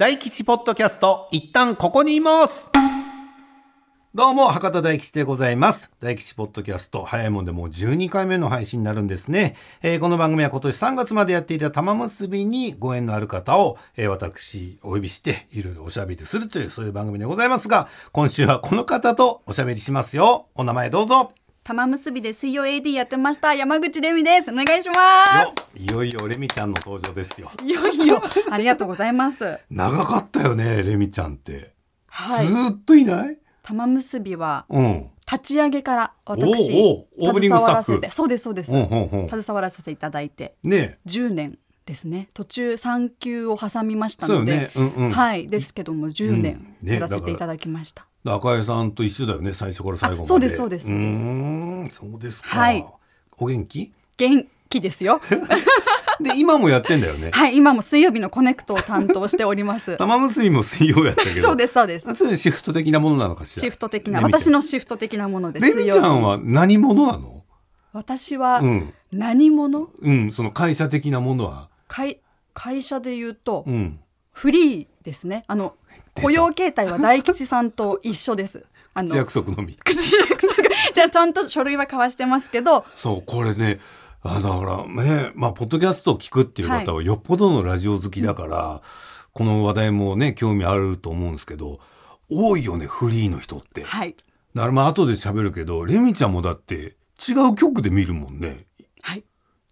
大吉ポッドキャスト、一旦ここにいますどうも、博多大吉でございます。大吉ポッドキャスト、早いもんでもう12回目の配信になるんですね。えーこの番組は今年3月までやっていた玉結びにご縁のある方を、えー私、お呼びして、いろいろおしゃべりするという、そういう番組でございますが、今週はこの方とおしゃべりしますよ。お名前どうぞ。玉結びで水曜 AD やってました。山口レミです。お願いしまよいよいよレミちゃんの登場ですよ。すいよいよ。ありがとうございます。長かったよね、レミちゃんって。はい。ずーっといない？玉結びはうん。立ち上げから私おうおー携わらせて。そうですそうです、うんうんうん。携わらせていただいて。ね。10年ですね。途中産休を挟みましたので、ね。うんうん。はい。ですけども10年うん。ねやらせていただきました、赤江さんと一緒だよね最初から最後まで。あそうですそうですそうです。うーんそうですか、はい。お元気？元気ですよ。で今もやってんだよね？はい今も水曜日のコネクトを担当しております。玉結びも水曜やったけど。そうですそうです。あそれシフト的なものなのかしら？シフト的な私のシフト的なものですレミちゃんは何者なの？私はうん。何者、うんその会社的なものは？会会社で言うと、うんフリーですね。あの雇用形態は大吉さんと一緒です。あ口の約束のみ。口約束。じゃあちゃんと書類は交わしてますけど。そうこれねあだからねまあポッドキャストを聞くっていう方はよっぽどのラジオ好きだから、この話題もね興味あると思うんですけど多いよねフリーの人って。はい。だからまあ後で喋るけどレミちゃんもだって違う局で見るもんね。はい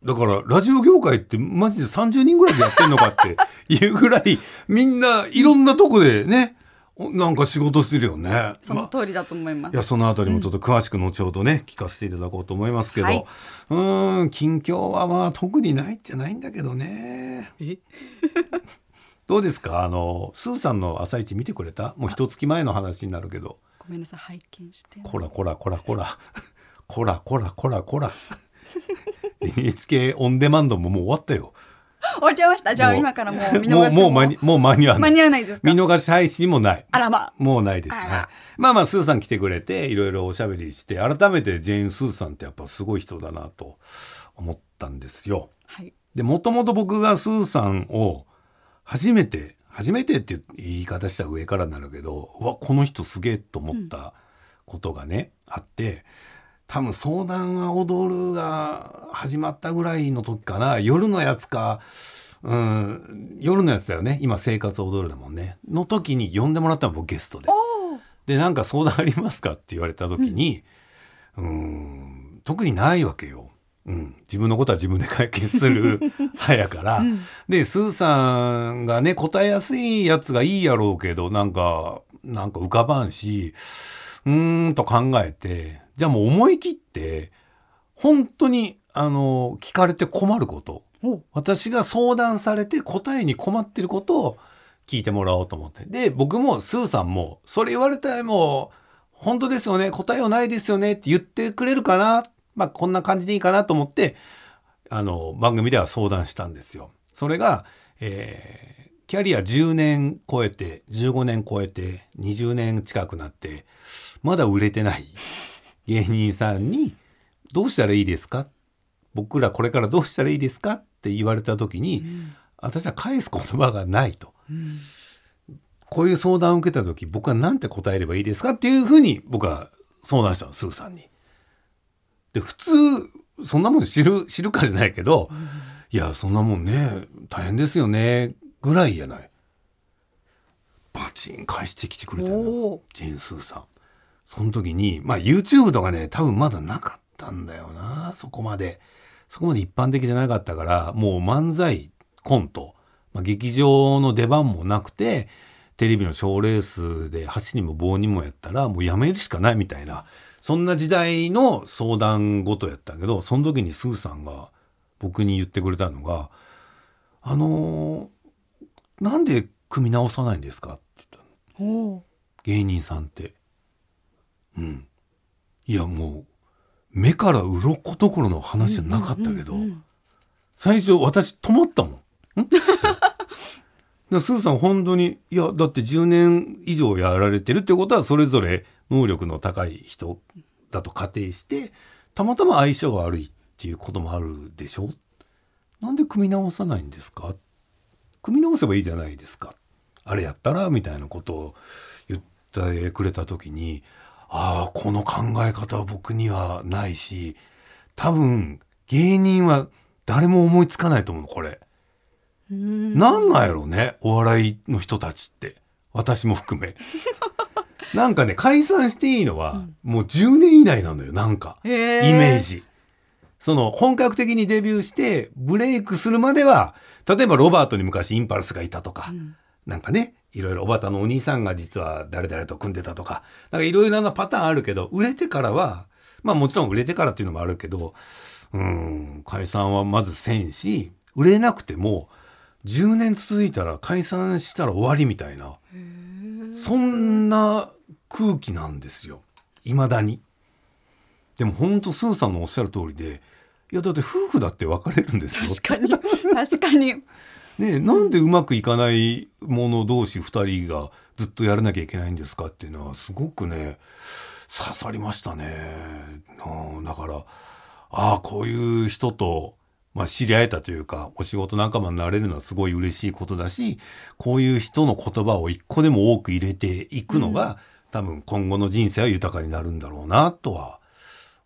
だから、ラジオ業界ってマジで30人ぐらいでやってんのかって いうぐらい、みんないろんなとこでね、なんか仕事するよね。その通りだと思います。ま、いや、そのあたりもちょっと詳しく後ほどね、うん、聞かせていただこうと思いますけど、はい、うん、近況はまあ特にないじゃないんだけどね。え？どうですか？あの、スーさんの朝一見てくれた？もう一月前の話になるけど。ごめんなさい、拝見して。こらこらこらこら。こらこらこらこら。NHK オンデマンドももう終わったよ。終わっちゃいました。じゃあもう今からもう見逃してもうもう間にもう間に合わない。間に合わないですか？見逃し配信もない。あらま。もうないです。あらはい。まあまあ、スーさん来てくれて、いろいろおしゃべりして、改めてジェーン・スーさんってやっぱすごい人だなと思ったんですよ。はい。で、もともと僕がスーさんを初めて、初めてっていう言い方したら上からになるけど、うわ、この人すげえと思ったことがね、あって、多分相談は踊るが始まったぐらいの時かな、夜のやつか、うん、夜のやつだよね。今生活踊るだもんね。の時に呼んでもらったの僕ゲストで。で、なんか相談ありますかって言われた時に、うーん、特にないわけよ。うん、自分のことは自分で解決する 派やから。で、スーさんがね、答えやすいやつがいいやろうけど、なんか、なんか浮かばんし、うーんと考えて、じゃあもう思い切って、本当に、あの、聞かれて困ること。お私が相談されて答えに困ってることを聞いてもらおうと思って。で、僕もスーさんも、それ言われたらもう、本当ですよね、答えはないですよねって言ってくれるかな。まあ、こんな感じでいいかなと思って、あの、番組では相談したんですよ。それが、えーキャリア10年超えて、15年超えて、20年近くなって、まだ売れてない芸人さんに、どうしたらいいですか？僕らこれからどうしたらいいですか？って言われた時に、私は返す言葉がないと。こういう相談を受けた時僕は何て答えればいいですか？っていうふうに僕は相談したのスーさんに。で普通そんなもん知る知るかじゃないけど、いやそんなもんね大変ですよねぐらいやない。バチン返してきてくれたのジェーン・スーさん。その時に、まあ YouTube とかね、多分まだなかったんだよな、そこまで。そこまで一般的じゃなかったから、もう漫才、コント、まあ、劇場の出番もなくて、テレビの賞レースで箸にも棒にもやったら、もうやめるしかないみたいな、そんな時代の相談事やったけど、その時にスーさんが僕に言ってくれたのが、あのーなんで組み直さないんですかって言ったの。お芸人さんって。うん。いやもう、目から鱗どころの話じゃなかったけど、最初私止まったもん。ん？スーさん本当に、いや、だって10年以上やられてるってことはそれぞれ能力の高い人だと仮定して、たまたま相性が悪いっていうこともあるでしょ？なんで組み直さないんですか？組み直せばいいじゃないですか。あれやったらみたいなことを言ってくれた時にああこの考え方は僕にはないし多分芸人は誰も思いつかないと思うのこれ。うん。なんなんやろうねお笑いの人たちって。私も含め。なんかね解散していいのは、もう10年以内なのよなんか。イメージ。その本格的にデビューしてブレイクするまでは例えばロバートに昔インパルスがいたとか、なんかねいろいろおばたのお兄さんが実は誰々と組んでたとかなんかいろいろなパターンあるけど売れてからはまあもちろん売れてからっていうのもあるけどうん解散はまずせんし売れなくても10年続いたら解散したら終わりみたいなそんな空気なんですよ未だに。でも本当スーさんのおっしゃる通りでいやだって夫婦だって別れるんですよ。確かに確かにねえなんでうまくいかない者同士2人がずっとやらなきゃいけないんですか？っていうのはすごくね刺さりましたね。うんだからああこういう人と、まあ、知り合えたというかお仕事仲間になれるのはすごい嬉しいことだしこういう人の言葉を一個でも多く入れていくのが、多分今後の人生は豊かになるんだろうなとは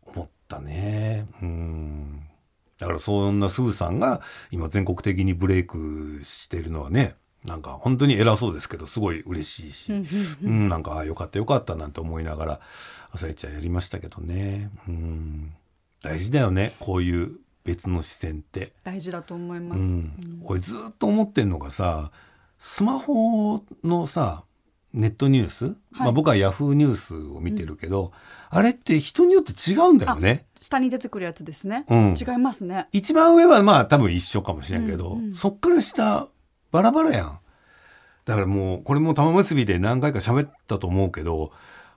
思ったね。うんだからそんなスーさんが今全国的にブレイクしてるのはねなんか本当に偉そうですけどすごい嬉しいし、うんなんかああよかったよかったなんて思いながら朝一はやりましたけどね、うん、大事だよねこういう別の視線って。大事だと思います、うん、俺ずっと思ってんのがさスマホのさネットニュース、まあ、僕はヤフーニュースを見てるけど、あれって人によって違うんだよね。下に出てくるやつですね、うん。違いますね。一番上はまあ多分一緒かもしれんけど、うんうんそっから下バラバラやん。だからもうこれも玉結びで何回か喋ったと思うけど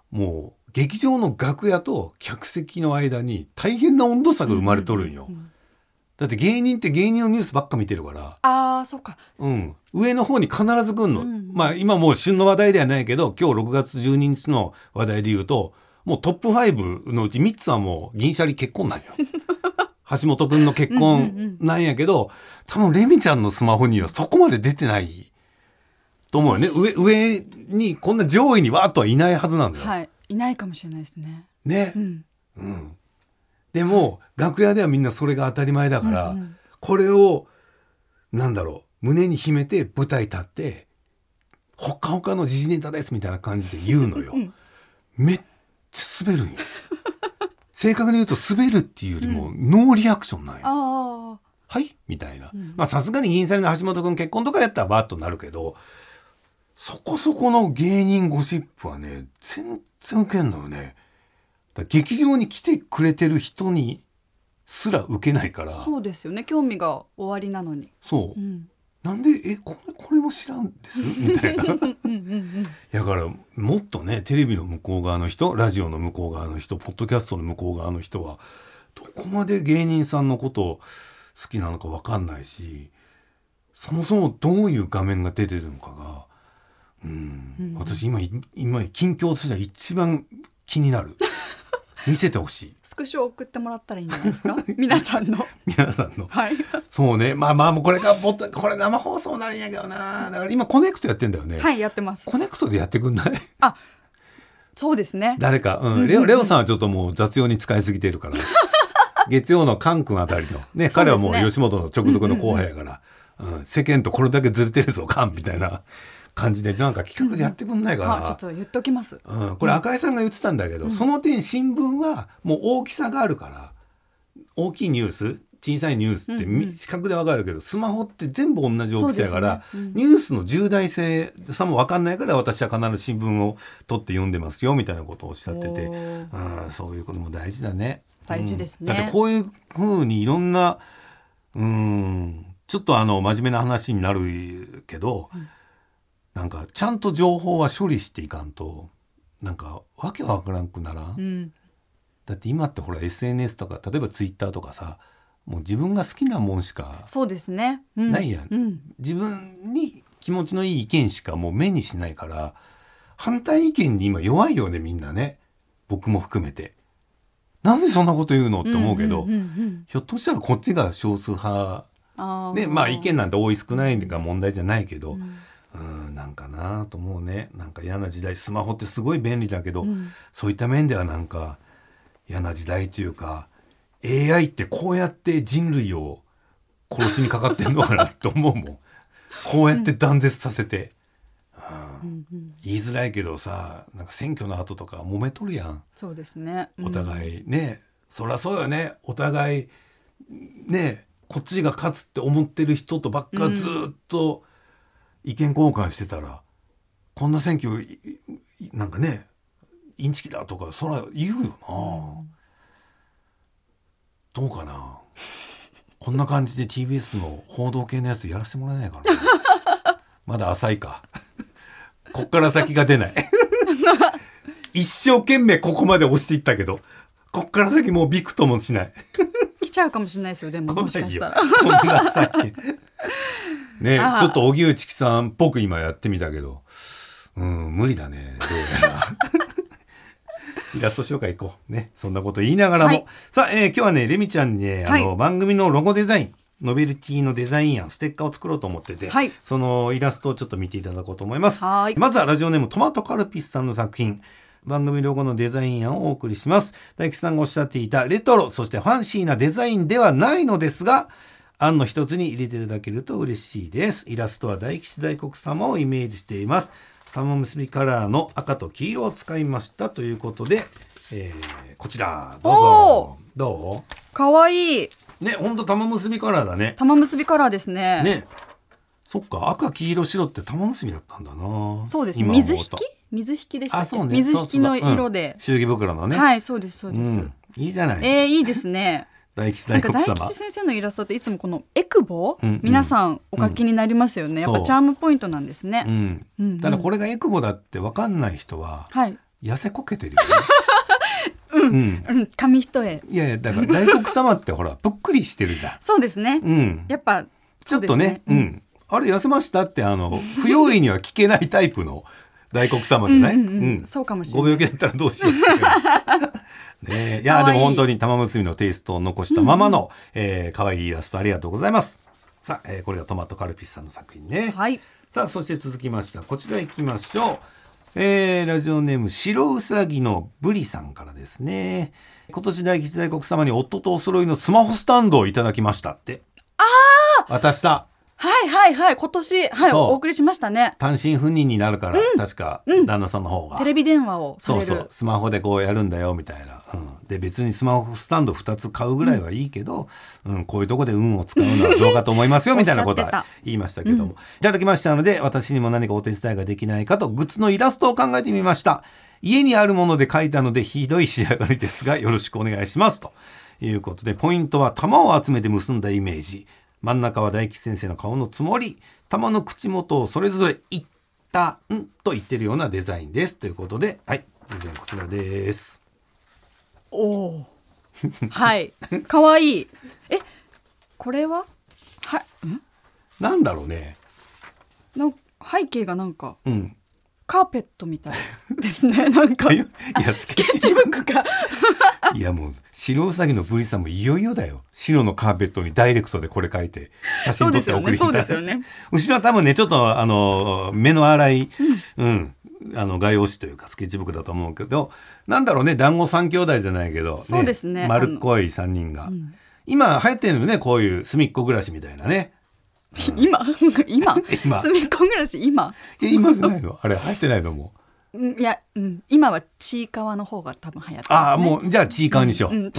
もう劇場の楽屋と客席の間に大変な温度差が生まれとるんよ。だって芸人って芸人のニュースばっか見てるから。ああそうか。うん、上の方に必ず来んの、うん。まあ今もう旬の話題ではないけど今日6月12日の話題で言うともうトップ5のうち3つはもう銀シャリ結婚なんよ。橋本くんの結婚なんやけど、多分レミちゃんのスマホにはそこまで出てない。と思うよね。上上にこんな上位にわーっとはいないはずなんだよ、はい。いないかもしれないですね。ね、うん。うん、でも楽屋ではみんなそれが当たり前だから、うんうん。これをなんだろう胸に秘めて舞台立ってほっかほかの時事ネタですみたいな感じで言うのよ、うんめっちゃ滑るんよ。正確に言うと滑るっていうよりもノーリアクションなんよ、あはい？みたいな、ん。まあさすがに銀シャリの橋本君結婚とかやったらバッとなるけどそこそこの芸人ゴシップはね全然ウケんのよね劇場に来てくれてる人にすら受けないから。あそうですよね。興味が終わりなのに。そう、うん。なんでえこれこれも知らんです？みたいな。うんうんうんだからもっとねテレビの向こう側の人ラジオの向こう側の人ポッドキャストの向こう側の人はどこまで芸人さんのことを好きなのか分かんないしそもそもどういう画面が出てるのかが、うん。私今い今近況としては一番気になる。見せてほしい。スクショ送ってもらったらいいんじゃないですか？皆さんの。皆さんの。はい。そうね。まあまあもうこれからポッドこれ生放送になるんやけどな。だから今コネクトやってんだよね、はいやってます。コネクトでやってくんない？そうですね。誰か、うん、レオ、レオさんはちょっともう雑用に使いすぎてるから。月曜のカン君あたりの。ね、彼はもう吉本の直属の後輩やから、うん。世間とこれだけずれてるぞ、カンみたいな感じで、なんか企画でやってくんないかな。あちょっと言っておきます。うん、これ赤井さんが言ってたんだけど、その点新聞はもう大きさがあるから、大きいニュース、小さいニュースってみ視覚でわかるけど、スマホって全部同じ大きさやから、そうですね。ニュースの重大性さもわかんないから私は必ず新聞を取って読んでますよみたいなことをおっしゃってて、うん、そういうことも大事だね。大事ですね。うん。だってこういうふうにいろんな、うん、ちょっとあの真面目な話になるけど、なんかちゃんと情報は処理していかんとなんかわけわからんくならん、うん。だって今ってほら SNS とか例えばツイッターとかさもう自分が好きなもんしかそうですね、うん、ないやん。うん、自分に気持ちのいい意見しかもう目にしないから反対意見に今弱いよねみんなね。僕も含めて。なんでそんなこと言うのって思うけど、んんうんひょっとしたらこっちが少数派。でまあ意見なんて多い少ないが問題じゃないけど、うんなんかなと思うね。なんか嫌な時代。スマホってすごい便利だけど、うん。そういった面ではなんか嫌な時代というか AI ってこうやって人類を殺しにかかってんのかなって思うもん。こうやって断絶させて、うん。言いづらいけどさなんか選挙の後とか揉めとるやん。そうですね。お互いね、そりゃそうよね。お互いねこっちが勝つって思ってる人とばっかずっと意見交換してたら、こんな選挙なんかねインチキだとかそら言うよな、どうかな。こんな感じで TBS の報道系のやつやらせてもらえないかな。まだ浅いか。こっから先が出ない。一生懸命ここまで押していったけどこっから先もうびくともしない。来ちゃうかもしれないですよ。でも。もしかしたら。ねちょっと荻内さんっぽく今やってみたけど。うん無理だねどうやら。イラスト紹介行こう。ねそんなこと言いながらも、はい。さあ、えー今日はねレミちゃんにねあの、はい。番組のロゴデザインノベルティのデザイン案ステッカーを作ろうと思ってて、はい。そのイラストをちょっと見ていただこうと思います。はい。まずはラジオネームトマトカルピスさんの作品番組ロゴのデザイン案をお送りします。大吉さんがおっしゃっていたレトロそしてファンシーなデザインではないのですが案の一つに入れていただけると嬉しいです。イラストは大吉大黒様をイメージしています。玉結びカラーの赤と黄色を使いましたということで、えーこちら。どうぞ。ど可愛いうねほんと玉結びカラーだね。玉結びカラーですね。ね。そっか赤黄色白って玉結びだったんだな。そうですね。水引き？水引きでしたあそうね。水引きの色でうん。祝儀袋のね、はい、そうですそうです。うん、いいじゃない、えー、いいですね。大吉大大黒様。吉先生のイラストっていつもこのエクボ、うんうん。皆さんお書きになりますよね。やっそうぱチャームポイントなんですね。うん。うんうん。ただこれがエクボだって分かんない人ははい。痩せこけてるよね。うん、うん、紙一重。いやいやだから大黒様ってほらぷっくりしてるじゃそうですね。ん、うん、やっぱちょっとねうん、あれ痩せましたってあの不用意には聞けないタイプの大黒様じゃない、うんうんうんそうかもしれない。ご病気だったらどうしようねえ。いやでも本当に玉結びのテイストを残したままの、えー可愛いイラストありがとうございます。さあ、えーこれがトマトカルピスさんの作品ね、はい。さあそして続きましてはこちら行きましょう、えーラジオネーム白うさぎのブリさんからですね。今年大吉大黒様に夫とお揃いのスマホスタンドをいただきましたって。ああ渡したはいはいはい。今年、はい、そう。お送りしましたね。単身赴任になるから、確か旦那さんの方が、テレビ電話をされる。そうそう。スマホでこうやるんだよみたいな、うん、で別にスマホスタンド2つ買うぐらいはいいけど、うん。こういうとこで運を使うのはどうかと思いますよみたいなことはおっしゃってた。言いましたけども、いただきましたので私にも何かお手伝いができないかとグッズのイラストを考えてみました。家にあるもので描いたのでひどい仕上がりですがよろしくお願いします。ということでポイントは玉を集めて結んだイメージ真ん中は大吉先生の顔のつもり玉の口元をそれぞれ「いったん」と言ってるようなデザインですということではいデザインこちらですおお。はい。可愛いえ、これは？はい。ん？なんだろうねなん背景がなんかうんカーペットみたいですね。なんか。いやスケッチブックが。いやもう白うさぎのブリさんもいよいよだよ。白のカーペットにダイレクトでこれ書いて写真撮って送りそうですよね。そうですよね。後ろは多分ねちょっとあの目の粗い、うんあの画用紙というかスケッチブックだと思うけどなんだろうね団子三兄弟じゃないけど、そうですね。丸っこい3人が、今流行ってるのよねこういう隅っこ暮らしみたいなね 今今今。隅っこ暮らし今。え今じゃないの。あれ流行ってないのもう。うんいや、うん、今はちいかわの方が多分流行ってああもうじゃあちいかわにしよう、うんうん違う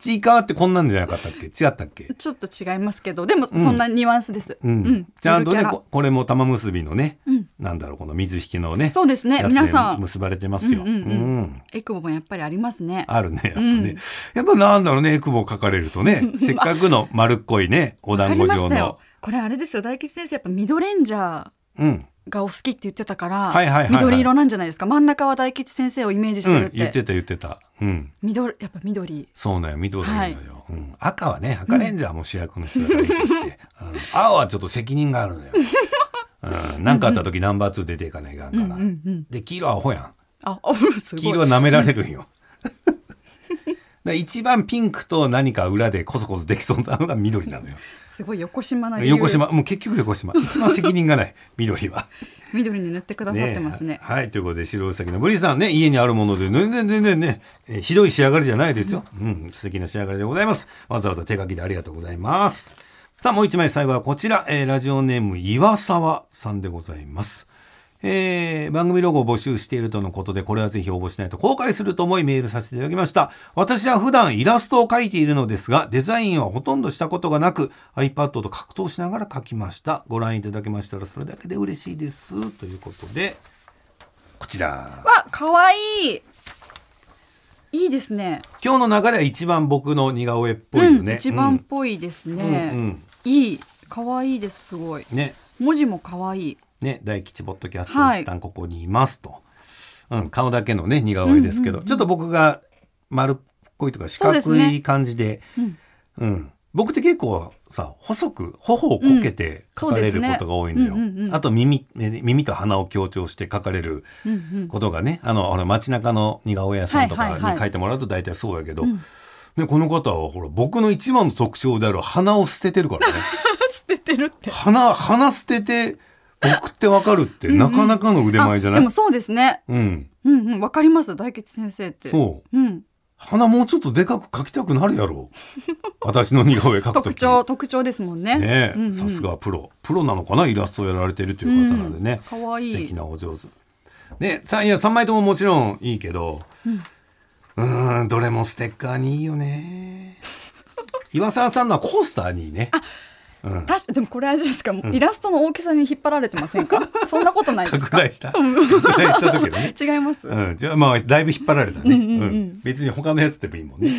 ちいかわってこんなんじゃなかったっけ？違ったっけ？ちょっと違いますけどでもそんなニュアンスです、うん。ちゃんとねゆるキャラここれも玉結びのね、うん。なんだろうこの水引きのねそうですね。やつ皆さん。結ばれてますよ、うんうんうんうん。エクボもやっぱりありますね。あるねやっぱね、うん。やっぱなんだろうねエクボ書かれるとね。せっかくの丸っこいねおわかり団子状の。ましたよこれあれですよ。大吉先生やっぱミドレンジャーうん。がお好きって言ってたから、はいはいはいはい。緑色なんじゃないですか。真ん中は大吉先生をイメージしてうるって,、ん言ってた言ってた。うん。緑やっぱ緑。そうなんよ緑なのよ、うん、赤はね赤レンジャーも主役の人だからいいとして、うん。青はちょっと責任があるのよ。うん、なんかあった時ナンバー2出ていかないかんから、うんうんうんで黄色はアホやん。あ黄色は舐められるんよ。ら一番ピンクと何か裏でコソコソできそうなのが緑なのよ。すごい横島な理由横島、もう結局横島。一番責任がない、緑は。緑に塗ってくださってますねはい、ということで、白うさぎのブリさんね、家にあるもので、全然全然ね、えーひどい仕上がりじゃないですよ。うん、素敵な仕上がりでございます。わざわざ手書きでありがとうございます。さあ、もう一枚最後はこちら、えーラジオネーム岩沢さんでございます。えー番組ロゴを募集しているとのことで、これはぜひ応募しないと公開すると思いメールさせていただきました。私は普段イラストを描いているのですが、デザインはほとんどしたことがなく、iPad と格闘しながら描きました。ご覧いただけましたらそれだけで嬉しいです。ということで、こちら。わ可愛いいいですね今日の中では一番僕の似顔絵っぽいよね。うん、一番っぽいですね、うんうんいい可愛いですすごいね、文字も可愛いね、大吉ポッドキャスト、はい。一旦ここにいますと。うん、顔だけのね、似顔絵ですけど、ちょっと僕が丸っこいとか四角い感じで、うん。うん。僕って結構さ、細く、頬をこけて描かれることが多いのよ。そうですねうんうんうん。あと耳、ね耳と鼻を強調して描かれるうんうんことがね、あの、あの街中の似顔絵屋さんとかにはいてもらうと大体そうやけど、ね、この方はほら、僕の一番の特徴である鼻を捨ててるからね。捨ててるって。鼻、鼻捨てて、僕ってわかるって、なかなかの腕前じゃない？あでもそうですねうん。うんうんわかります大吉先生ってそう。うん鼻もうちょっとでかく描きたくなるやろ。私の似顔絵描くとき。特徴特徴ですもんねねえ、うんうんさすがプロ。プロなのかな？イラストをやられてるという方なんでね。うんかわいい素敵なお上手。ね、さいや、3枚とももちろんいいけど、うーん、どれもステッカーにいいよね。岩沢さんのはコースターにいいね。うん。確かでもこれあれですか、もうイラストの大きさに引っ張られてませんか？そんなことないですか？拡大した拡大した時はね。違います、うん、じゃあまあだいぶ引っ張られたね。うんうんうんうん別に他のやつでもいいもんね。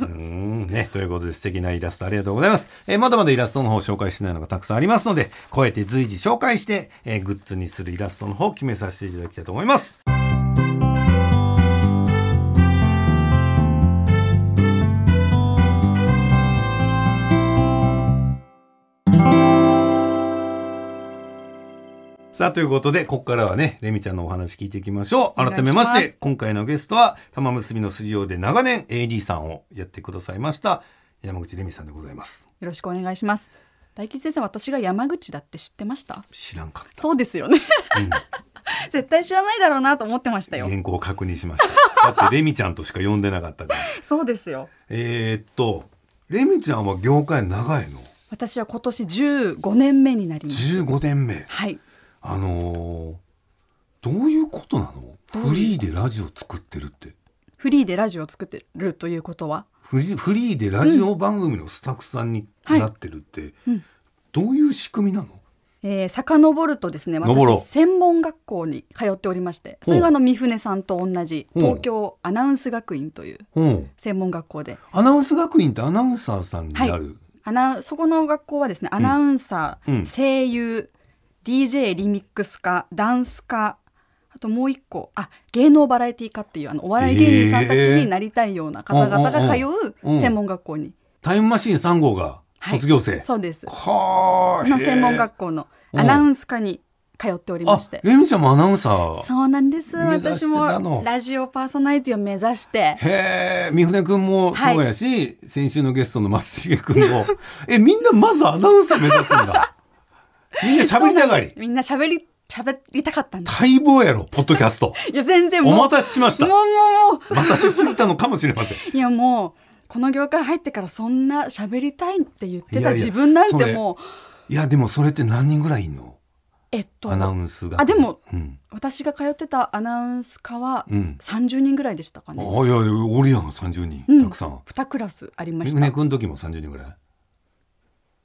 うんねということで素敵なイラストありがとうございます。えーまだまだイラストの方紹介してないのがたくさんありますので、こうやって随時紹介して、えーグッズにするイラストの方を決めさせていただきたいと思います。さあ、ということで、ここからはね、レミちゃんのお話聞いていきましょう。改めまして、今回のゲストは、玉結びの筋用で長年 AD さんをやってくださいました、山口レミさんでございます。よろしくお願いします大吉先生私が山口だって知ってました？知らんかっそうですよねた。うん 絶対知らないだろうなと思ってましたよ原稿を確認しました。だってレミちゃんとしか呼んでなかったから。そうですよえーっと、レミちゃんは業界長いの？私は今年15年目になります ?15 年目。はいあのーどういうことなの？フリーでラジオ作ってるって。フリーでラジオを作ってるということは？フジフリーでラジオ番組のスタッフさんになってるって、うん。どういう仕組みなの？えー、遡るとですね私専門学校に通っておりましてそれがあの三船さんと同じ東京アナウンス学院というう。ん。専門学校で。アナウンス学院ってアナウンサーさんになる。アナそこの学校はですねアナウンサー、うん。声優 DJ リミックス家ダンス家あともう一個あ芸能バラエティー家っていうあのお笑い芸人さんたちになりたいような方々が通う専門学校に、タイムマシーン3号が卒業生。そうです。はあ。の専門学校のアナウンス科に通っておりまして。あ、レミちゃんもアナウンサー。そうなんです。私もラジオパーソナリティを目指して。へえ、三船くんもそうやし、先週のゲストの松重くんも。え、みんなまずアナウンサー目指すんだ。みんな喋りたがり。みんな喋り喋りたかったんです待望やろ、ポッドキャスト。いや全然お待たせしましたもう。もうもう待たせすぎたのかもしれません。いやもうこの業界入ってからそんな喋りたいって言ってた自分なんてもういや、でもそれって何人ぐらいいんの？えっとアナウンスが。あでもうん。私が通ってたアナウンス科はうん30人ぐらいでしたかあ、ね、いやいや、おるやん、30人。うんたくさん。2クラスありました三船くんの時も30人ぐらい？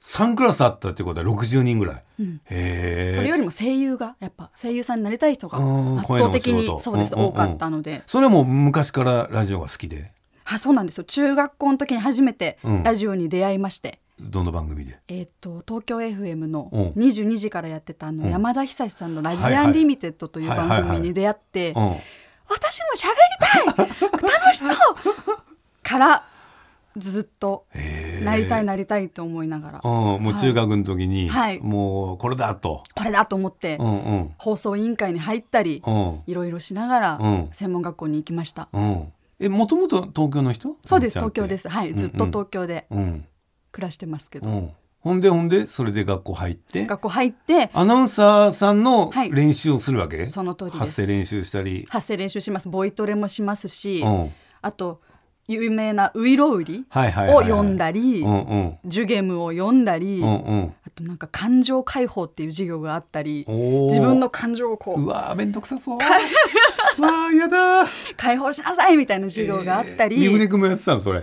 ?3 クラスあったってことは60人ぐらい。うん。へえ。それよりも声優がやっぱ声優さんになりたい人が圧倒的にそうですうんうんうん。多かったので。それも昔からラジオが好きで、あそうなんですよ。中学校の時に初めてうん。ラジオに出会いまして、どの番組で？えーっと東京 FM のうん。22時からやってたあのうん。やまだひさしさんの「ラジアンリミテッド」という番組に出会ってうん。私も喋りたい。楽しそう。からずっと。なりたいなりたいと思いながら。うん、もう中学の時に、はい。もうこれだと。これだと思ってうんうん。放送委員会に入ったりうん。いろいろしながらうん。専門学校に行きました。うん。えもともと東京の人？そうです東京です。はいずっと東京でうん。暮らしてますけど、うん。ほんでほんでそれで学校入って？学校入ってアナウンサーさんのはい。練習をするわけ、その通りです。発声練習したり、発声練習します。ボイトレもしますし、うん、あと有名なウイロウリはいはいはいはい。を読んだり、ジュゲムを読んだり、うんうん。あとなんか感情解放っていう授業があったり自分の感情をこううわーめんどくさそう。う わーやだー。解放しなさいみたいな授業があったり、三船君もやってたのそれ？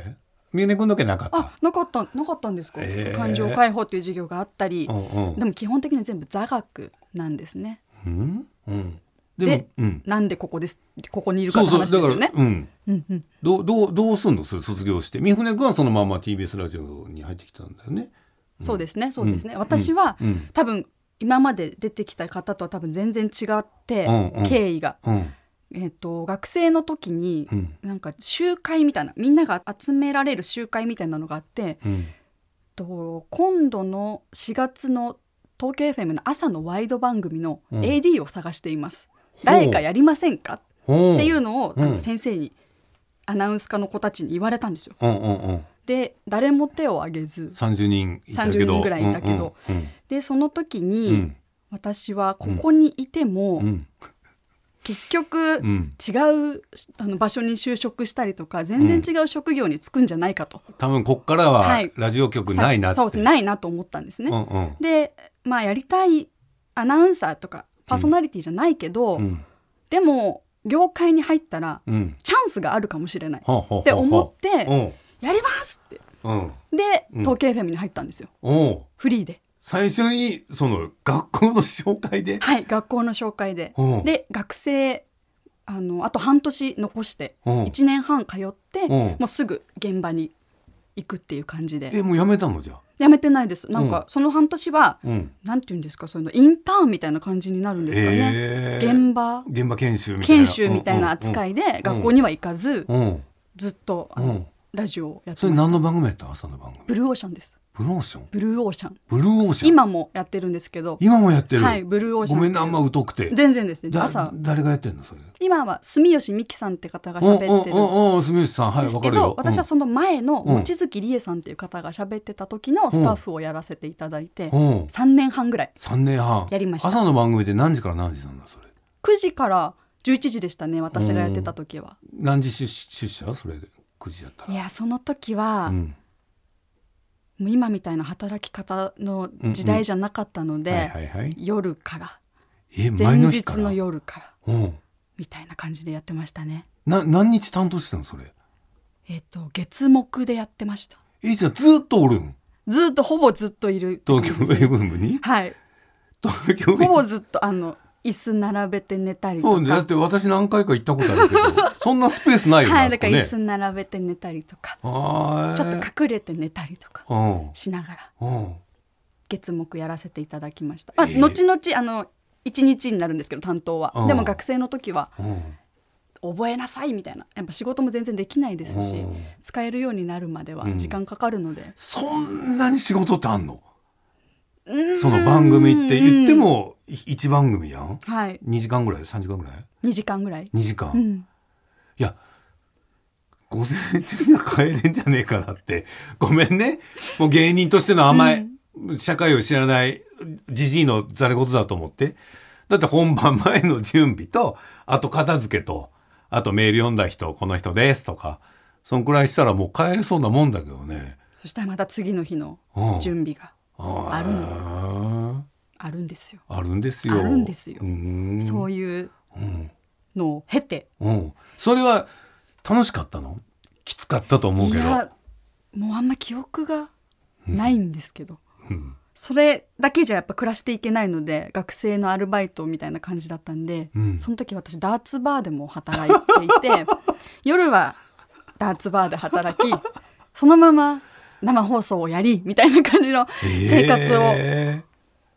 三船君だけなかった？あなかったなかったんですか、えー。感情解放っていう授業があったり、うんうん。でも基本的に全部座学なんですね。うん？うんでうん。なんでここですここにいるかそうって話ですよね。うん。うんうん。どうどうどうすんの？それ卒業して。三船君はそのまま TBS ラジオに入ってきたんだよね。そうですねそうですね、うん。私は、うん。多分今まで出てきた方とは多分全然違って、うんうん。経緯が、うん。えっと学生の時に、うん。なんか集会みたいなみんなが集められる集会みたいなのがあって、うん。と今度の4月の東京 FM の朝のワイド番組のうん。AD を探しています、誰かやりませんか？ほっていうのを、あのうん。先生にアナウンス科の子たちに言われたんですよ。うんうんうん。で誰も手を挙げず30人いたけ30ど人ぐらいいたけどうんうんでその時うに、ん。私はここにいても、うん。結局、うん。違うあの場所に就職したりとか全然違う職業に就くんじゃないかと、多分こっからははい。ラジオ局ないなって、さそうですないなと思ったんですね。うんうん。でまあやりたいアナウンサーとかパーソナリティじゃないけど、うん。でも業界に入ったらうん。チャンスがあるかもしれない。って思ってうん。やりますって。うん。でうん。東京 FM に入ったんですよ。フリーで。最初にその学校の紹介で？はい学校の紹介で。う。んで学生あのあと半年残してう。ん1年半通ってう。んもうすぐ現場に行くっていう感じで。えもうやめたのじゃあ？やめてないです。なんうん。かその半年はうん。なんていうんですか？そういうのインターンみたいな感じになるんですかね。えー。現場。現場研修みたいな。研修みたいな扱いいで学校には行かずうん。うんずっとうん。ラジオをやってそれました。何の番組やった朝の番組。ブルーオーシャンですブルーオーシャン？ブルーオーシャン。ブルーオーシャン？今もやってるんですけど。今もやってる？はいブルーオーシャンごめんなあんま疎くて。全然ですね。だ朝。誰がやってんのそれ？今は住吉美希さんって方が喋ってる。おお住吉さん。はいですけわかるよ。ど私はその前のうん。望月理恵さんっていう方が喋ってた時のスタッフをやらせていただいてうん。うん3年半ぐらい。三年半。やりました。朝の番組で何時から何時なんだそれ？9時から11時でしたね私がやってた時は。何時出出社？それで。9時やったら。いやその時はうんもう今みたいな働き方の時代じゃなかったので、夜から。え前日の夜からうんみたいな感じでやってましたね。な何日担当してたのそれ？えっ、と月木でやってました。えじゃあずっとおるん？ずっとほぼずっといる。東京じですね FM に？はい。東京ほぼずっとあの椅子並べて寝たりとか。そうね。だって私何回か行ったことあるけど そんなスペースないよね、はいだから椅子並べて寝たりとか。ちょっと隠れて寝たりとかうん。しながら。うん。月木やらせていただきました、あえ。ー後々あの1日になるんですけど担当は。うん。でも学生の時はうん。覚えなさいみたいな。やっぱ仕事も全然できないですしうん。使えるようになるまでは時間かかるので、そんなに仕事ってあんの？その番組って言っても1番組やん？はい。2時間ぐらい？3時間ぐらい？2時間ぐらい、2時間、いうん、や午前中には帰れんじゃねえかなって。ごめんね。もう芸人としての甘い、社会を知らないじじいのざれ言だと思って。だって本番前の準備とあと片付けとあとメール読んだ人この人ですとかそんくらいしたらもう帰れそうなもんだけどね。そしたらまた次の日のうん。準備があるのあるんですよ、あるんですよ。あるんですよ。うん。そういううんのを経て。うん。それは楽しかったの？きつかったと思うけど。いやもうあんま記憶がないんですけど、うん。それだけじゃやっぱ暮らしていけないので学生のアルバイトみたいな感じだったんで、うん。その時私ダーツバーでも働いていて夜はダーツバーで働きそのまま生放送をやりみたいな感じの生活をえー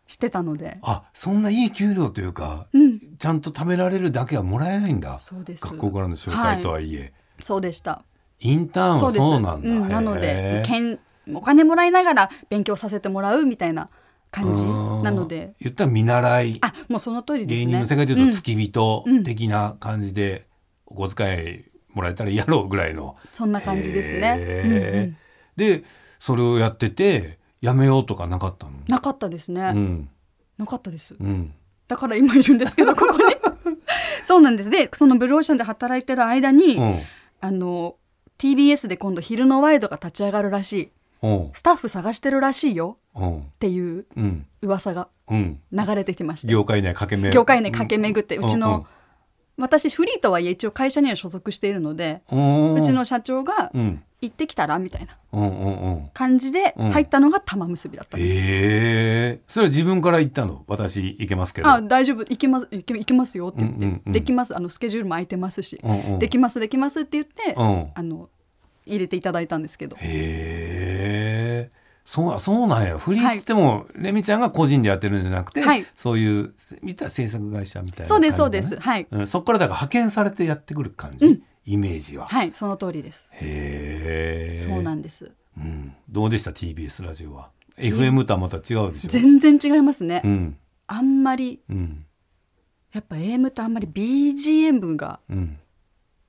してたので、あそんないい給料というか、うん。ちゃんと貯められるだけはもらえないんだ。そうです。学校からの紹介とはいえ、そうでした。インターンはそうなんだ、んなのでけんお金もらいながら勉強させてもらうみたいな感じうんなので。言ったら見習い。あもうその通りですね。芸人の世界でいうとうん。付き人的な感じでお小遣いもらえたらやろうぐらいの。そんな感じですね、へー。うんうんでそれをやっててやめようとかなかったの？なかったですね、うん。なかったです。うん。だから今いるんですけど ここに。そうなんです。でそのブルーオーシャンで働いてる間に、うん。あの TBS で今度昼のワイドが立ち上がるらしい。うん。スタッフ探してるらしいよ。うん。っていううん。噂がうん。流れてきました業界内駆け目業界内駆け巡って、うちの、私フリーとはいえ一応会社には所属しているので、うん。うちの社長がうん。行ってきたらみたいなうんうんうん。感じでうん。入ったのが玉結びだったんです、ええそれは自分から言ったの？私行けますけど。あ大丈夫。行けます。行け行けますよって言って、うんうんうん。できます。あのスケジュールも空いてますし、うんうん。できますできますって言って、うん。あの入れていただいたんですけど。へえそうそうなんや。フリーっつっても、レミちゃんが個人でやってるんじゃなくて、はい。そういう見たら制作会社みたいなそうですそうです。はい、うん、そこからだから派遣されてやってくる感じ、イメージは、はい。その通りです、へえ。そうなんです。うん、どうでした？TBS ラジオは。FM とはまた違うでしょ？全然違いますね、うん。あんまりうん。やっぱ AM ってあんまり BGM がうん。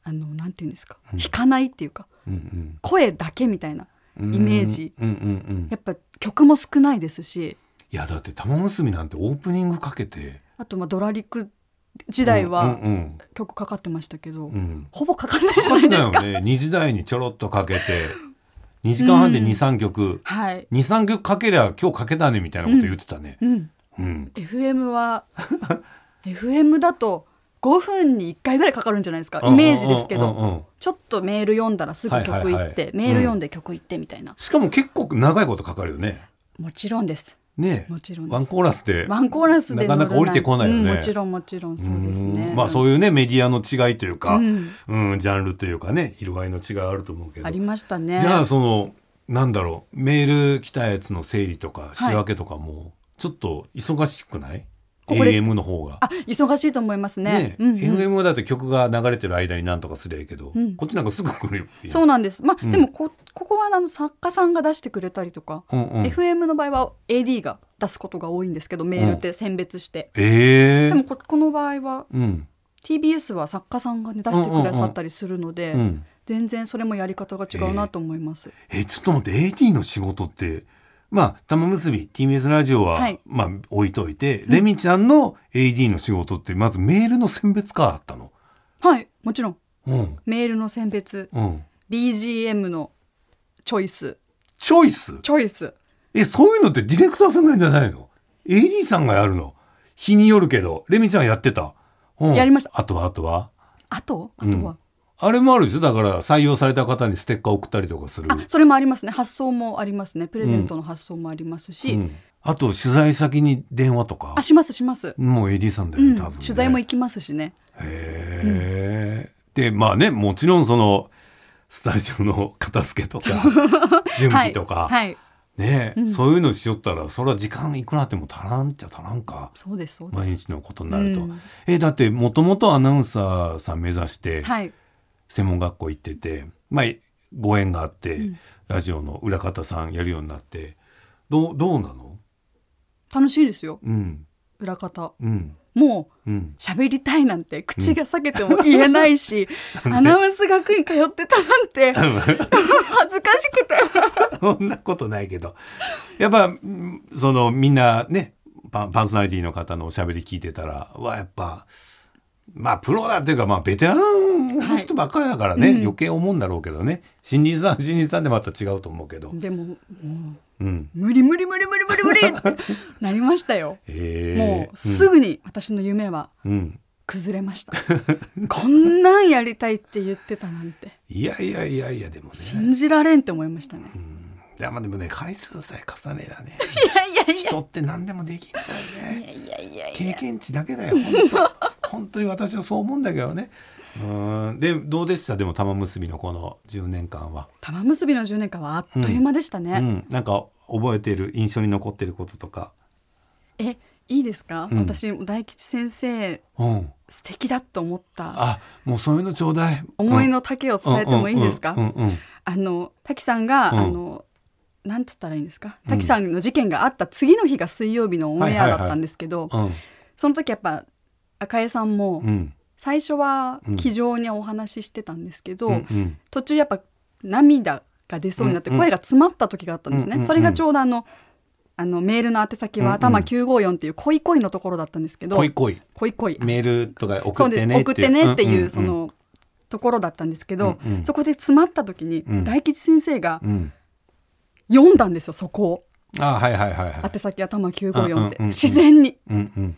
あのなんていうんですか、弾かないっていうか。うんうん。声だけみたいなイメージ、うんうんうんやっぱ曲も少ないですし。いやだって玉結びなんてオープニングかけて。あとまあドラリック時代うんはうん。曲かかってましたけど、うん。うんほぼかかんないじゃないですか。だよね。2時台にちょろっとかけて。2時間半でうん。23曲。はい、23曲かけりゃ今日かけたねみたいなこと言ってたね。うん、うん、FM は FM だと5分に1回ぐらいかかるんじゃないですか。イメージですけど、うんうんうんうんちょっとメール読んだらすぐ曲行って、はいはいはい。メール読んで曲行ってみたいな、しかも結構長いことかかるよね。もちろんです。ねもちろんワンコーラスで。ワンコーラスでなかなか降りてこないよね。うんもちろんもちろんそうですね。うん。まあそういうねメディアの違いというか、ううんんジャンルというかね色合いの違いあると思うけど。ありましたね。じゃあそのなんだろうメール来たやつの整理とか仕分けとかもちょっと忙しくない、ここ AM の方が。あ忙しいと思いますね。ね、うんうん。FM はだって曲が流れてる間になんとかすりゃいいけど、うん。こっちなんかすぐ来るよ。そうなんです。まあ、うん。でもこここはあの作家さんが出してくれたりとか、うんうん。FM の場合は AD が出すことが多いんですけどメールって選別して、ええでもここの場合はうん、TBS は作家さんがね出してくださったりするので、うん。全然それもやり方が違うなと思います、え、ちょっと待って、AD の仕事って、まあ、玉結び、TBS ラジオは、はい。まあ、置いといて、レミちゃんの AD の仕事って、まずメールの選別かあったの。はいもちろん。うん、メールの選別。うん。BGM のチョイス。チョイス？チョイス。え、そういうのってディレクターさんなんじゃないの ?AD さんがやるの？日によるけど、レミちゃんやってた？うん、やりました。あとは、あとは？あと？あとは、あれもあるでしょ？だから採用された方にステッカー送ったりとかする。あそれもありますね。発送もありますね。プレゼントの発送もありますし、うん。あと、取材先に電話とか？あ。しますします、もう AD さんだよね、うん、多分、ね。取材も行きますしね。へえ、でまあねもちろんそのスタジオの片付けとか 準備とか、はい、はい、ね、うん。そういうのしよったらそれは時間いくらあっても足らんっちゃ足らんか。そうですそうです。毎日のことになると。うん。えだってもともとアナウンサーさん目指してはい専門学校行ってて、まあご縁があって、うん。ラジオの裏方さんやるようになってどうどうなの？楽しいですよ。うん。裏方。うん。もううん。喋りたいなんて口が裂けても言えないし、アナウンス学院通ってたなんて 恥ずかしくて。そんなことないけど。やっぱ、うんそのみんなね、パパーソナリティの方のおしゃべり聞いてたら、うわ、やっぱ、まあプロだっていうか、まあベテランの人ばっかりだからね、はいうん余計思うんだろうけどね。新人さん、新人さんでまた違うと思うけど。でももううん。無理無理無理無理無理無理ってなりましたよ ええもうすぐに私の夢はうん。うん。崩れました、こんなんやりたいって言ってたなんていやいやいやいや、でもね。信じられんって思いましたね、いや、まあでもね、回数さえ重ねらね、いやいやいや。人って何でもできるんだよね。いやいやいや。経験値だけだよ本当。本当に私はそう思うんだけどね。うん。でどうでした？でも玉結びのこの10年間は、玉結びの10年間はあっという間でしたね、うん、なんか覚えている？印象に残っていることとか。えいいですか、うん。私大吉先生うん。素敵だと思った。あもうそういうのちょうだい。思いの丈を伝えてもいいですか、うん。うん。うん。あの滝さんが、うん。あのなんつったらいいんですか？うん。滝さんの事件があった次の日が水曜日のオンエアだったんですけど、うん。その時やっぱ赤江さんもうん。最初はうん気丈にお話ししてたんですけど、うん。うん。途中やっぱ涙が出そうになって声が詰まった時があったんですね、それがちょうどあのあのメールの宛先は頭954っていう恋恋のところだったんですけど、恋恋。恋恋。メールとか送ってね送ってねっていうそのところだったんですけど、そこで詰まった時にうん。大吉先生がうん読んだんですよそこを。あはいはいはいはい。宛先頭954って。うんうんうんうん。自然に。うんうん。で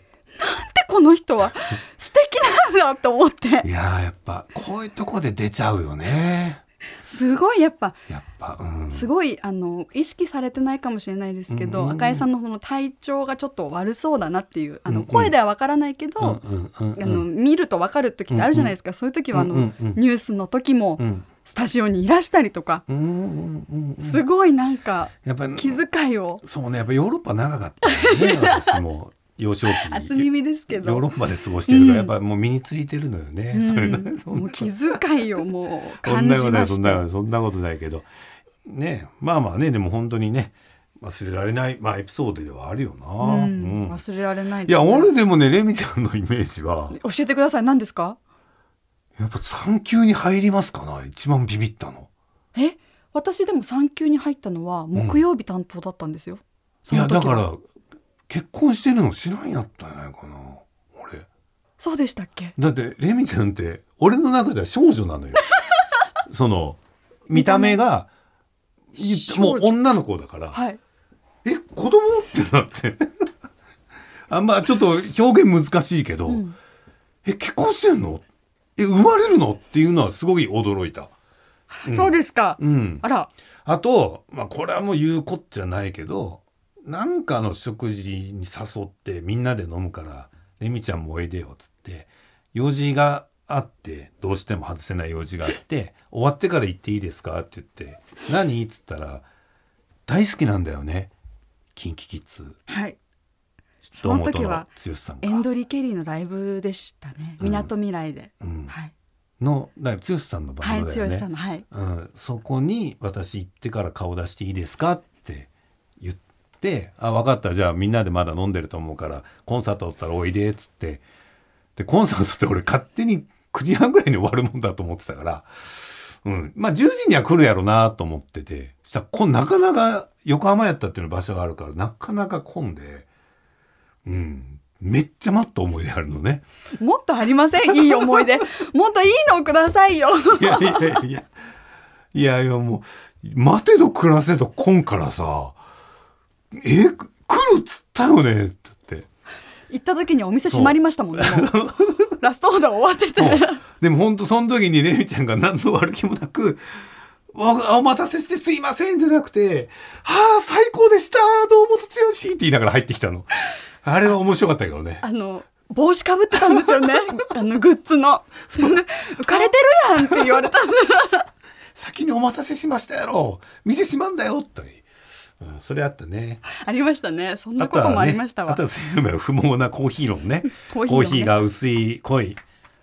この人は 素敵なんだと思って。いやーやっぱこういうとこで出ちゃうよね。すごいやっぱ。やっぱうん。すごいあの意識されてないかもしれないですけど、うんうん。うん赤井さんのその体調がちょっと悪そうだなっていうあのうんうん。声ではわからないけど、うんうんうんうん。あの見るとわかる時ってあるじゃないですか、そういう時はあの、うんうんうんニュースの時もうんスタジオにいらしたりとか、うんうんうんうん。すごいなんかやっぱり気遣いを。そうねやっぱヨーロッパ長かったよね 私も幼少期初耳ですけど。ヨーロッパで過ごしてるから、うん。やっぱもう身についてるのよね、うん。もう気遣いをもうそんなこと感じそんなことそんなことないけど。ねまあまあねでも本当にね忘れられない、まあ、エピソードではあるよな、うんうん。忘れられないいや俺でもねレミちゃんのイメージは。教えてください。何ですか？やっぱ産休に入りますかな？一番ビビったの。え？私でも産休に入ったのは木曜日担当だったんですよ、そいやだから結婚してるの知らんやったんじゃないかな俺。そうでしたっけ？だってレミちゃんって俺の中では少女なのよ。その見た目がもう女の子だから、はい。え子供ってなって。あんまちょっと表現難しいけど、うん。え結婚してんの？え生まれるの？っていうのはすごい驚いた。うん。そうですか、うん、あら。あと、まあ、これはもう言うこっちゃないけどなんかの食事に誘ってみんなで飲むから「レミちゃんもおいでよ」っつって用事があってどうしても外せない用事があって「終わってから行っていいですか?」って言って「何?」っつったら「大好きなんだよね。キンキキッズ。はい堂本その時は剛さんエンが。ドリー・ケリーのライブでしたね。うん。みなとみらいで、うん。はい、の剛さんのバはい、ンドだよね。剛さんのはい。うん、そこに私行ってから顔出していいですかって言って「あ分かった。じゃあみんなでまだ飲んでると思うからコンサートだったらおいで」っつって。でコンサートって俺勝手に9時半ぐらいに終わるもんだと思ってたから、うん、まあ10時には来るやろなと思ってて。したらこんなかなか横浜やったっていう場所があるからなかなか混んで、うん、めっちゃ待った思い出あるのね。もっとありません？いい思い出もっといいのくださいよいやいやいやいや。いやもう、待てど暮らせど来んからさ、え、来るっつったよねって。行った時にお店閉まりましたもんねラストオーダー終わっててでも本当その時にレミちゃんが何の悪気もなく、わお待たせしてすいませんじゃなくて、はあ、最高でしたどうもとつよしって言いながら入ってきたの。あれは面白かったけどね。あの帽子かぶってたんですよね あのグッズのそれで浮かれてるやんって言われた先にお待たせしましたやろ店閉まんだよって。うん、それあったね。ありましたねそんなこともありましたわあとはね、不毛なコーヒー論ね。コーヒー論ねコーヒーが薄い濃い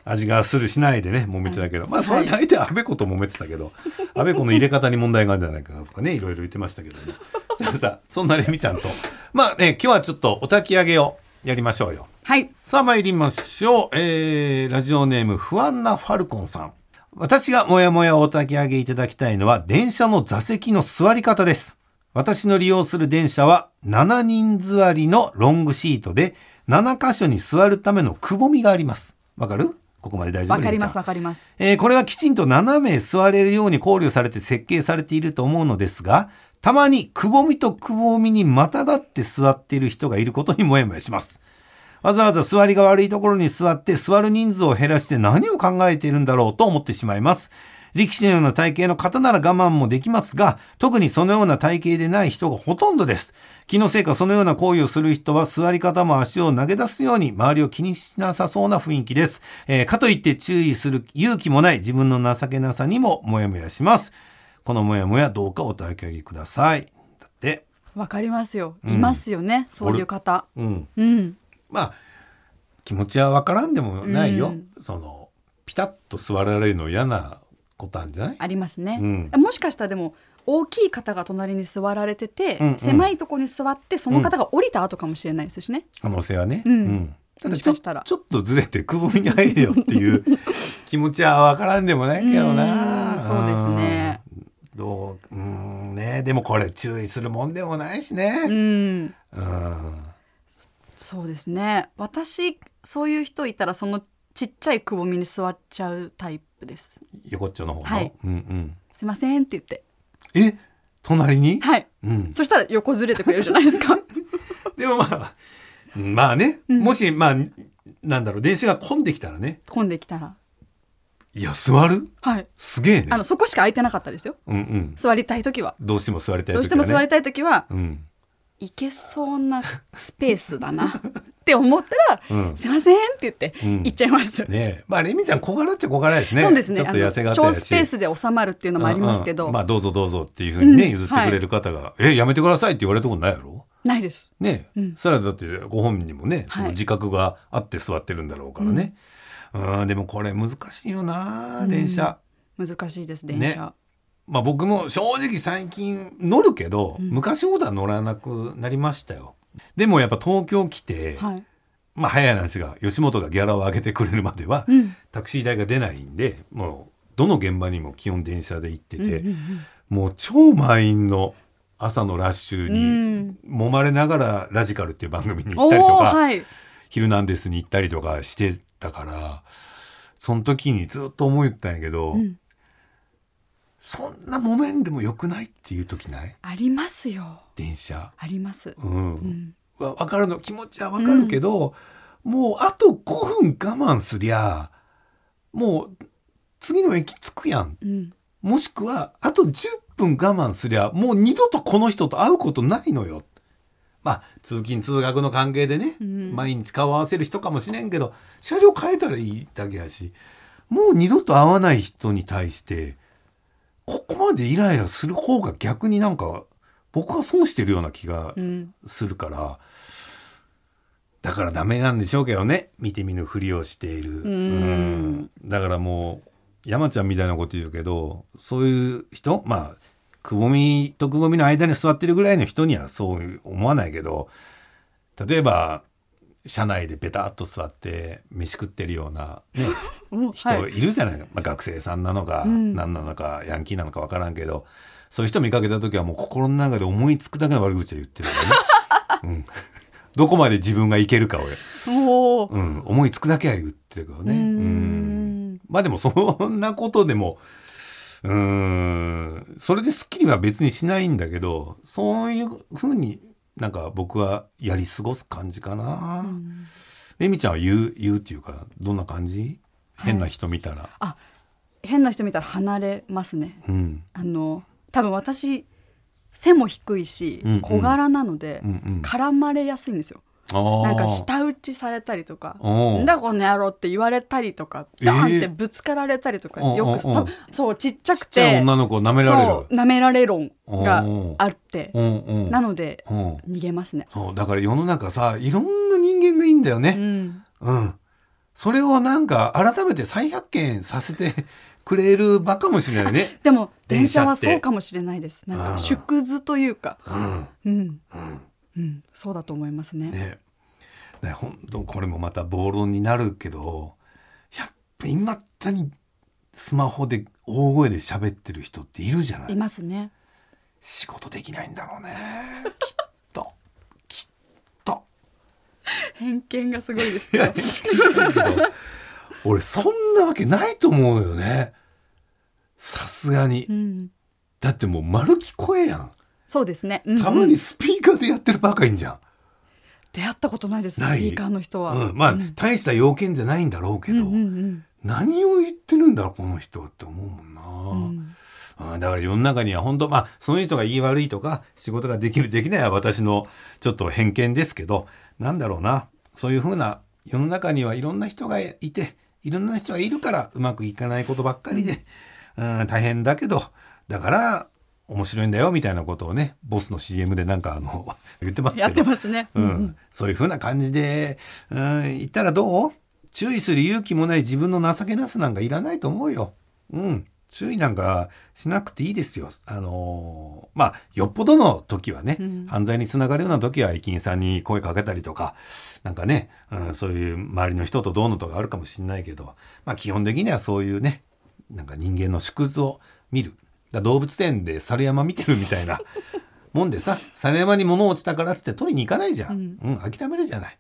味がするしないでね揉めてたけど、まあそれは大体安倍子と揉めてたけど、安倍子の入れ方に問題があるんじゃないかなとかねいろいろ言ってましたけどね。さあさあそんなレミちゃんとまあね今日はちょっとお焚き上げをやりましょうよ。はいさあ参りましょう。えー、ラジオネーム不安なファルコンさん。私がもやもやお焚き上げいただきたいのは電車の座席の座り方です。私の利用する電車は7人座りのロングシートで7箇所に座るためのくぼみがあります。わかる？ここまで大丈夫わかりますわかりますえーこれはきちんと斜め座れるように考慮されて設計されていると思うのですが、たまにくぼみとくぼみにまたがって座っている人がいることにもやもやします。わざわざ座りが悪いところに座って座る人数を減らして何を考えているんだろうと思ってしまいます。力士のような体型の方なら我慢もできますが、特にそのような体型でない人がほとんどです。気のせいかそのような行為をする人は座り方も足を投げ出すように周りを気にしなさそうな雰囲気です。えーかといって注意する勇気もない自分の情けなさにももやもやします。このもやもやどうかお焚き上げください。だって、わかりますようんいますよね、そういう方うん。うんまあ気持ちはわからんでもないよ、うんそのピタッと座られるの嫌なことあるんじゃない？ありますね、うん。もしかしたらでも大きい方が隣に座られてて、うんうん。狭いところに座ってその方が降りた後かもしれないですしね、可能性はね、うん。ただちょもしかしたら。ちょっとずれてくぼみに入れよっていう気持ちは分からんでもないけどな。うんそうですね。うん。どううんね。でもこれ注意するもんでもないしね。うん。うん。そうですね。私そういう人いたらそのちっちゃいくぼみに座っちゃうタイプです。横っちょの方の、はい。うんうん。すいませんって言って。え？隣に、はい。うん、そしたら横ずれてくれるじゃないですか。でもまあまあね、うん。もしまあなんだろう電車が混んできたらね。混んできたら。いや座る？はい。すげえね。あのそこしか空いてなかったですよ。うんうん。座りたい時は。どうしても座りたい時は、ね、どうしても座りたい時はうん。行けそうなスペースだな って思ったら「うん。すいません」って言ってうん。行っちゃいます、ねえ。まあレミちゃん小柄っちゃ小柄やしね。そうですね。ちょっと痩せが小スペースで収まるっていうのもありますけど、うん。うんまあどうぞどうぞっていうふうにね、うん。譲ってくれる方が、えやめてくださいって言われたことないやろ？ないです。ねえ、うん。それはだってご本人にもねそのはい自覚があって座ってるんだろうからね、うん、でもこれ難しいよな電車、難しいです電ね。車、まあ僕も正直最近乗るけど、うん。昔ほどは乗らなくなりましたよでもやっぱ東京来て、はい。まあ早い話が吉本がギャラを上げてくれるまでは、うん。タクシー代が出ないんでもうどの現場にも基本電車で行ってて、うんうんもう超満員の朝のラッシュうにん。揉まれながら「ラジカル」っていう番組に行おったりとかーはい「ヒルナンデス」に行ったりとかしてたからその時にずっと思ったんやけど、うんそんな揉めんでもよくないっていう時ない？ありますよ。電車。あります、うん。うん。わ分かるの気持ちは分かるけど、もうあと5分我慢すりゃもう次の駅着くやん。うん。もしくはあと10分我慢すりゃもう二度とこの人と会うことないのよ。まあ通勤通学の関係でね、うん。毎日顔合わせる人かもしれんけど車両変えたらいいだけやしもう二度と会わない人に対してここまでイライラする方が逆になんか僕は損してるような気がうん。するから、だからダメなんでしょうけどね。見て見ぬふりをしている。ん。だからもう山ちゃんみたいなこと言うけどそういう人まあくぼみとくぼみの間に座ってるぐらいの人にはそう思わないけど例えば車内でベタっと座って飯食ってるような、ね、お 人はい。いるじゃない、まあ、学生さんなのか、うん。何なのかヤンキーなのか分からんけどそういう人見かけた時はもう心の中で思いつくだけの悪口を言ってるよね、うん、どこまで自分がいけるかを、うん、思いつくだけは言ってるけどね、うん。ん。まあでもそんなことでもうーん。それですっきりは別にしないんだけどそういうふうになんか僕はやり過ごす感じかな。うん。レミちゃんは言う言うっていうかどんな感じ？はい変な人見たら。変な人見たら離れますね。うん。あの多分私背も低いし小柄なので絡まれやすいんですよ、なんか舌打ちされたりとかんだこの野郎って言われたりとかえー。ダーンってぶつかられたりとか、おうよくそうちっちゃくて女の子舐められる。舐められ論があってなのでう。ん逃げますね。そうだから世の中さいろんな人間がいいんだようね。ん。うん。それをなんか改めて再発見させてくれる場かもしれないね。でも電電車はそうかもしれないです。なんか縮図というか。うん。うん。うん。うんそうだと思いますね。ね。ね本当これもまた暴論になるけどやっぱいまだにスマホで大声で喋ってる人っているじゃない。いますね。仕事できないんだろうね。きっと。きっと。偏見がすごいですいけど。やだけど俺そんなわけないと思うよね。さすがに。うん。だってもう丸聞こえやんそうですね、うんうん。たまにスピーカーでやってるバカいんじゃん、出会ったことないですスピーカーの人は、うん、まあ、うん。大した要件じゃないんだろうけど、うんうん何を言ってるんだろうこの人って思うもんな、うん。うん。うんだから世の中には本当まあその人が言い悪いとか仕事ができるできないは私のちょっと偏見ですけどなんだろうな。そういうふうな世の中にはいろんな人がいていろんな人がいるからうまくいかないことばっかりで、うん、大変だけどだから面白いんだよみたいなことをねボスの CM でなんかあの 言ってますけどやってますね、ううんうんん、そういうふうな感じで、うん、言ったらどう？注意する勇気もない自分の情けなすなんかいらないと思うよ。うん。注意なんかしなくていいですよ。あのーまあ、よっぽどの時はね、うん犯罪につながるような時は駅員さんに声かけたりとか、なんかね、うん、そういう周りの人とどうのとかあるかもしれないけど、まあ基本的にはそういうね、なんか人間の縮図を見る。だ動物園で猿山見てるみたいなもんでさ、猿山に物落ちたからっつって取りに行かないじゃん。うん、諦めるじゃない。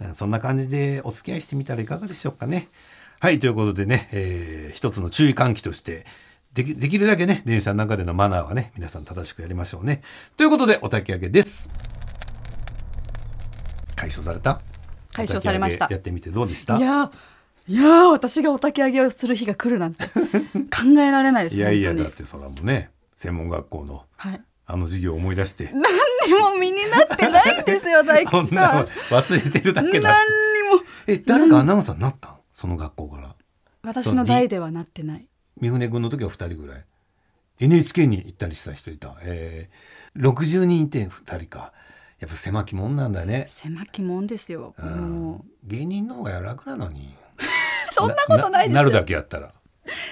うんそんな感じでお付き合いしてみたらいかがでしょうかね。はい、ということでね、えー一つの注意喚起として、できできるだけね、電車の中でのマナーはね、皆さん正しくやりましょうね。ということで、お焚き上げです。解消された？解消されましたやってみてどうでした？いやいや私がお焚き上げをする日が来るなんて。考えられないですいやいや、だってそれはもうね、専門学校のはい。あの授業を思い出して、何にも身になってないんですよ 大吉さん。忘れてるだけだ。何にも。え、誰かアナウンサーになったん？その学校から。私の代ではなってない。三船君の時は2人ぐらい。NHK に行ったりした人いた、えー、60人いて2人か。やっぱ狭きもんなんだね、狭きもんですよ。うん。も芸人の方が楽なのに。うそんなことないですよ。なるだけやったら。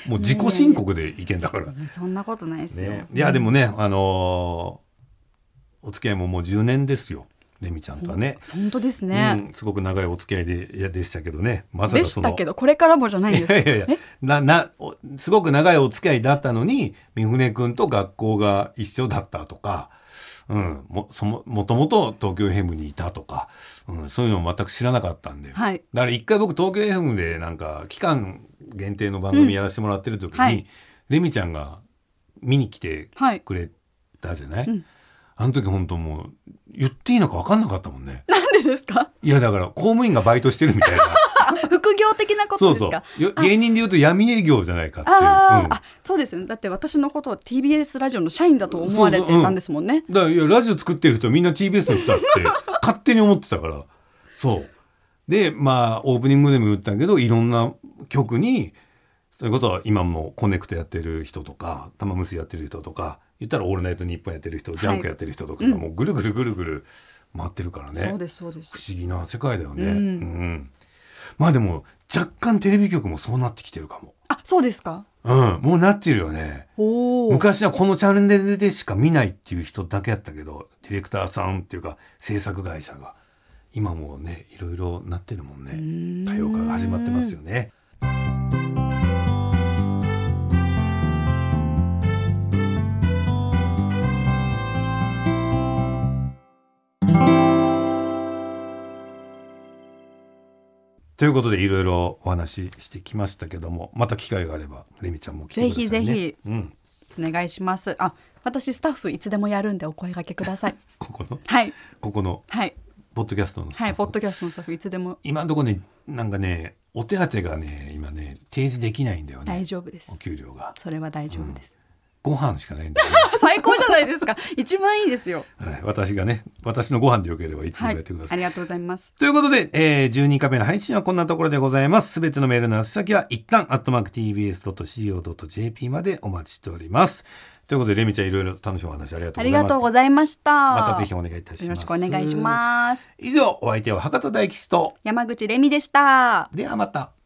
もう自己申告でいけんだから。そんなことないですよ、ね。いやでもねあのーお付き合いももう10年ですよ。レミちゃんとはね、本当ですね、うん、すごく長いお付き合いでいやでしたけどね。まさかでしたけどこれからもじゃないんです。いやいやいやななおすごく長いお付き合いだったのに三船君と学校が一緒だったとか、うん、もそももともと東京 FM にいたとか、うん、そういうのを全く知らなかったんで、はい。だから一回僕東京 FM でなんか期間限定の番組やらせてもらってる時に、はい。レミちゃんが見に来てはいくれたじゃない、うんあの時本当もう言っていいのか分かんなかったもんね。なんでですか？いやだから公務員がバイトしてるみたいな。あ副業的なことですか？そうよ芸人で言うと闇営業じゃないかっていう。あー、うん。あそうですよね。だって私のことを TBS ラジオの社員だと思われてたんですもんね。だからラジオ作ってる人みんな TBS の人だって 勝手に思ってたから。そう。でまあオープニングでも言ったけどいろんな局にそれこそ今もコネクトやってる人とか玉結びやってる人とか言ったら「オールナイトニッポン」やってる人、ジャンクやってる人とかがもうぐるぐるぐるぐる回ってるからね。そうですそうです。不思議な世界だよね、うんうんまあでも若干テレビ局もそうなってきてるかも。あそうですか。うん。もうなってるよね。昔はこのチャンネルでしか見ないっていう人だけやったけどディレクターさんっていうか制作会社が今もうねいろいろなってるもんね。多様化が始まってますよね。ということでいろいろお話ししてきましたけどもまた機会があればレミちゃんも来てくださいね。ぜひぜひ。うん、お願いします。あ私スタッフいつでもやるんでお声掛けください。ここの？はい。ここの？はい。ポッドキャストのはいポッドキャストのスタッフいつでも。今のところねなんかねお手当がね今ね提示できないんだよね。大丈夫です。お給料が。それは大丈夫です、ご飯しかないんだ 最高じゃないですか一番いいですよはい、私がね私のご飯でよければいつでもはいやってください、ありがとうございますということで、えー、12回目の配信はこんなところでございます。すべてのメールの宛先は一旦、アットマーク tbs.co.jp までお待ちしております。ということで、レミちゃんいろいろ楽しいお話ありがとうございました。ありがとうございましたまたぜひお願いいたします。よろしくお願いします以上、お相手は博多大吉と、山口レミでしたではまた。